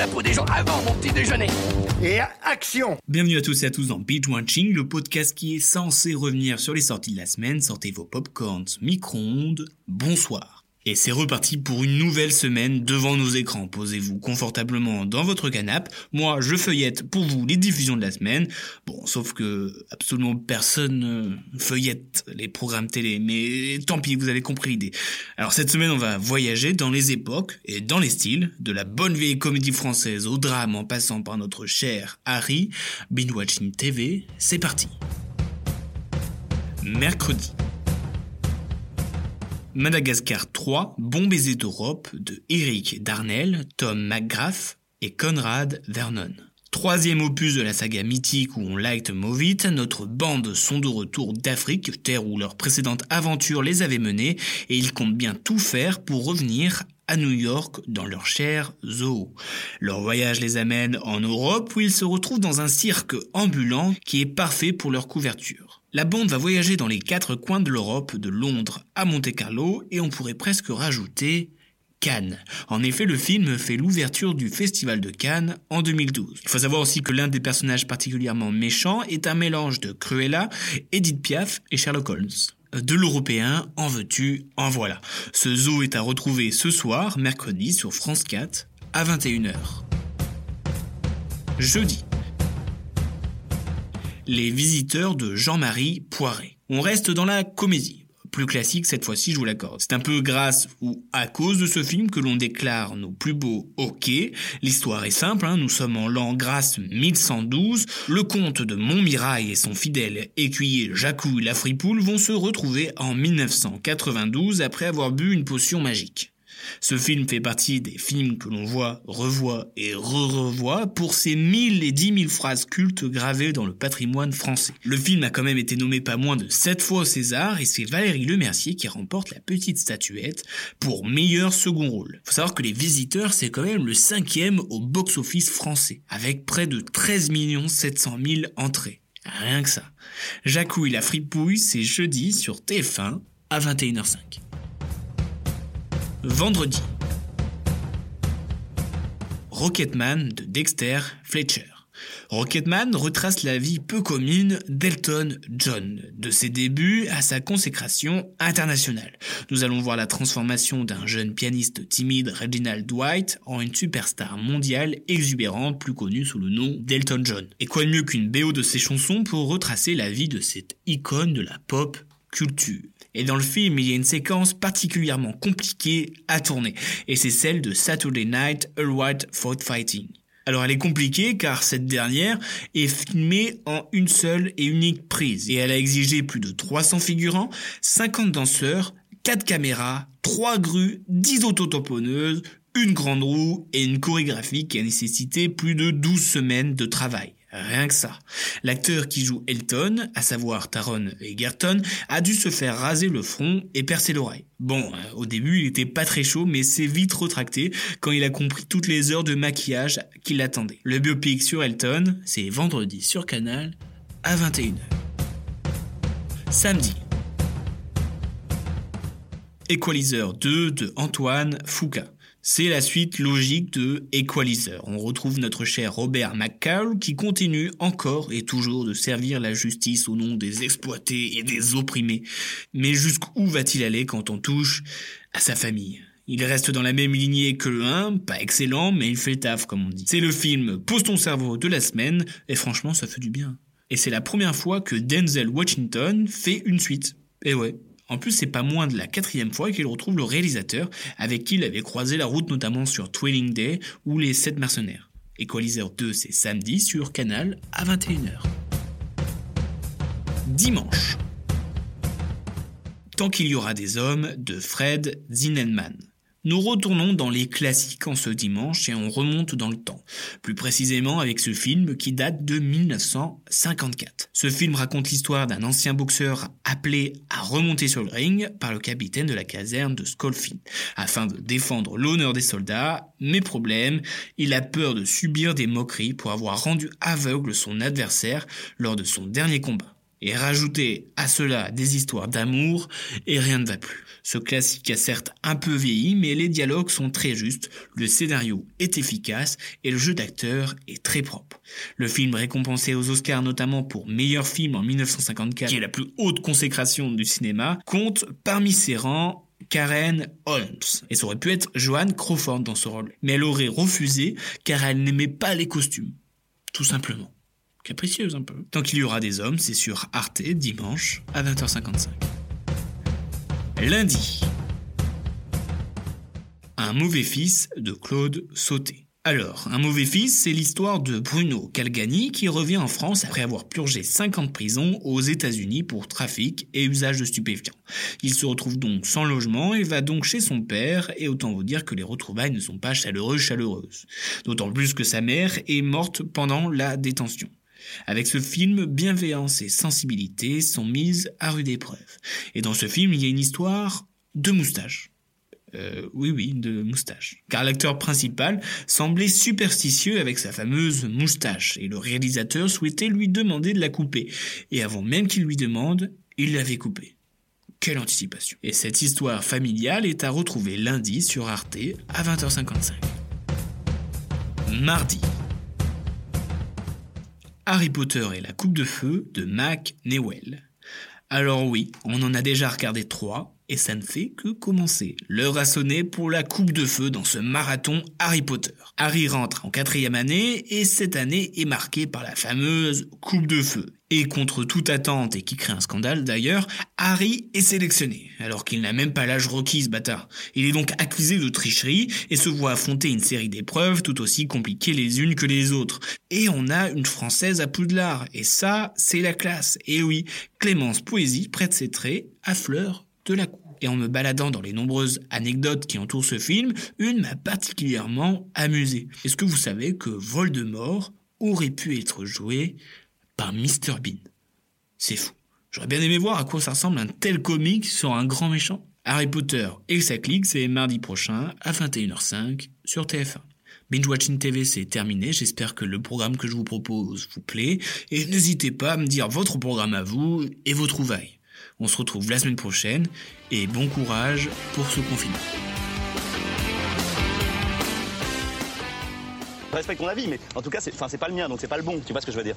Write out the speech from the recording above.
la peau des gens avant mon petit déjeuner. Et action Bienvenue à tous et à tous dans Beach Watching, le podcast qui est censé revenir sur les sorties de la semaine. Sortez vos popcorns, micro-ondes. Bonsoir. Et c'est reparti pour une nouvelle semaine devant nos écrans. Posez-vous confortablement dans votre canapé. Moi, je feuillette pour vous les diffusions de la semaine. Bon, sauf que absolument personne feuillette les programmes télé. Mais tant pis, vous avez compris l'idée. Alors cette semaine, on va voyager dans les époques et dans les styles, de la bonne vieille comédie française au drame en passant par notre cher Harry. Binge Watching TV, c'est parti. Mercredi. Madagascar 3, Bon baiser d'Europe de Eric Darnell, Tom McGrath et Conrad Vernon. Troisième opus de la saga mythique où on liked Movit, notre bande sont de retour d'Afrique, terre où leur précédente aventure les avait menés, et ils comptent bien tout faire pour revenir à New York dans leur cher zoo. Leur voyage les amène en Europe où ils se retrouvent dans un cirque ambulant qui est parfait pour leur couverture. La bande va voyager dans les quatre coins de l'Europe, de Londres à Monte-Carlo, et on pourrait presque rajouter Cannes. En effet, le film fait l'ouverture du Festival de Cannes en 2012. Il faut savoir aussi que l'un des personnages particulièrement méchants est un mélange de Cruella, Edith Piaf et Sherlock Holmes. De l'européen, en veux-tu, en voilà. Ce zoo est à retrouver ce soir, mercredi, sur France 4, à 21h. Jeudi, les visiteurs de Jean-Marie Poiret. On reste dans la comédie. Plus classique cette fois-ci, je vous l'accorde. C'est un peu grâce ou à cause de ce film que l'on déclare nos plus beaux hockey. L'histoire est simple, hein. nous sommes en l'an grâce 1112. Le comte de Montmirail et son fidèle écuyer Jacou la Fripoule vont se retrouver en 1992 après avoir bu une potion magique. Ce film fait partie des films que l'on voit, revoit et re-revoit pour ses mille et dix mille phrases cultes gravées dans le patrimoine français. Le film a quand même été nommé pas moins de sept fois au César et c'est Valérie Lemercier qui remporte la petite statuette pour meilleur second rôle. Faut savoir que Les Visiteurs c'est quand même le cinquième au box-office français avec près de 13 700 000 entrées. Rien que ça. Jacouille la fripouille, c'est jeudi sur TF1 à 21h05 vendredi. Rocketman de Dexter Fletcher. Rocketman retrace la vie peu commune d'Elton John, de ses débuts à sa consécration internationale. Nous allons voir la transformation d'un jeune pianiste timide Reginald Dwight en une superstar mondiale exubérante plus connue sous le nom d'Elton John. Et quoi de mieux qu'une BO de ses chansons pour retracer la vie de cette icône de la pop culture. Et dans le film, il y a une séquence particulièrement compliquée à tourner, et c'est celle de Saturday Night All White Fight Fighting. Alors elle est compliquée car cette dernière est filmée en une seule et unique prise, et elle a exigé plus de 300 figurants, 50 danseurs, 4 caméras, 3 grues, 10 autotamponneuses, une grande roue et une chorégraphie qui a nécessité plus de 12 semaines de travail. Rien que ça. L'acteur qui joue Elton, à savoir Taron Egerton, a dû se faire raser le front et percer l'oreille. Bon, euh, au début il était pas très chaud, mais c'est vite retracté quand il a compris toutes les heures de maquillage qui l'attendaient. Le biopic sur Elton, c'est vendredi sur Canal à 21h. Samedi. Equalizer 2 de Antoine Foucault. C'est la suite logique de Equalizer. On retrouve notre cher Robert McCall qui continue encore et toujours de servir la justice au nom des exploités et des opprimés. Mais jusqu'où va-t-il aller quand on touche à sa famille? Il reste dans la même lignée que le 1, pas excellent, mais il fait taf, comme on dit. C'est le film Pose ton cerveau de la semaine, et franchement, ça fait du bien. Et c'est la première fois que Denzel Washington fait une suite. Et ouais, en plus, c'est pas moins de la quatrième fois qu'il retrouve le réalisateur avec qui il avait croisé la route notamment sur Twilling Day ou Les 7 mercenaires. Equalizer 2, c'est samedi sur Canal à 21h. Dimanche. Tant qu'il y aura des hommes de Fred Zinelman. Nous retournons dans les classiques en ce dimanche et on remonte dans le temps. Plus précisément avec ce film qui date de 1954. Ce film raconte l'histoire d'un ancien boxeur appelé à remonter sur le ring par le capitaine de la caserne de Schofield afin de défendre l'honneur des soldats. Mais problème, il a peur de subir des moqueries pour avoir rendu aveugle son adversaire lors de son dernier combat et rajouter à cela des histoires d'amour, et rien ne va plus. Ce classique a certes un peu vieilli, mais les dialogues sont très justes, le scénario est efficace, et le jeu d'acteur est très propre. Le film récompensé aux Oscars notamment pour meilleur film en 1954, qui est la plus haute consécration du cinéma, compte parmi ses rangs Karen Holmes. Et ça aurait pu être Joanne Crawford dans ce rôle. Mais elle aurait refusé car elle n'aimait pas les costumes. Tout simplement capricieuse un peu. Tant qu'il y aura des hommes, c'est sur Arte, dimanche, à 20h55. Lundi. Un mauvais fils de Claude Sauté. Alors, Un mauvais fils, c'est l'histoire de Bruno Calgani qui revient en France après avoir purgé 50 prisons aux États-Unis pour trafic et usage de stupéfiants. Il se retrouve donc sans logement et va donc chez son père et autant vous dire que les retrouvailles ne sont pas chaleureuses chaleureuses. D'autant plus que sa mère est morte pendant la détention. Avec ce film, bienveillance et sensibilité sont mises à rude épreuve. Et dans ce film, il y a une histoire de moustache. Euh, oui, oui, de moustache. Car l'acteur principal semblait superstitieux avec sa fameuse moustache, et le réalisateur souhaitait lui demander de la couper. Et avant même qu'il lui demande, il l'avait coupée. Quelle anticipation. Et cette histoire familiale est à retrouver lundi sur Arte à 20h55. Mardi, Harry Potter et la coupe de feu de Mac Newell. Alors oui, on en a déjà regardé trois, et ça ne fait que commencer. L'heure a sonné pour la coupe de feu dans ce marathon Harry Potter. Harry rentre en quatrième année, et cette année est marquée par la fameuse coupe de feu. Et contre toute attente et qui crée un scandale d'ailleurs, Harry est sélectionné, alors qu'il n'a même pas l'âge requis ce bâtard. Il est donc accusé de tricherie et se voit affronter une série d'épreuves tout aussi compliquées les unes que les autres. Et on a une française à Poudlard, et ça, c'est la classe. Et oui, Clémence Poésie prête ses traits à Fleur de la Cour. Et en me baladant dans les nombreuses anecdotes qui entourent ce film, une m'a particulièrement amusé. Est-ce que vous savez que Voldemort aurait pu être joué par Mr Bean? C'est fou. J'aurais bien aimé voir à quoi ça ressemble un tel comique sur un grand méchant. Harry Potter et sa clique, c'est mardi prochain à 21h05 sur TF1. Binge Watching TV, c'est terminé. J'espère que le programme que je vous propose vous plaît. Et n'hésitez pas à me dire votre programme à vous et vos trouvailles. On se retrouve la semaine prochaine et bon courage pour ce confinement. Respecte ton avis, mais en tout cas, c'est pas le mien, donc c'est pas le bon. Tu vois ce que je veux dire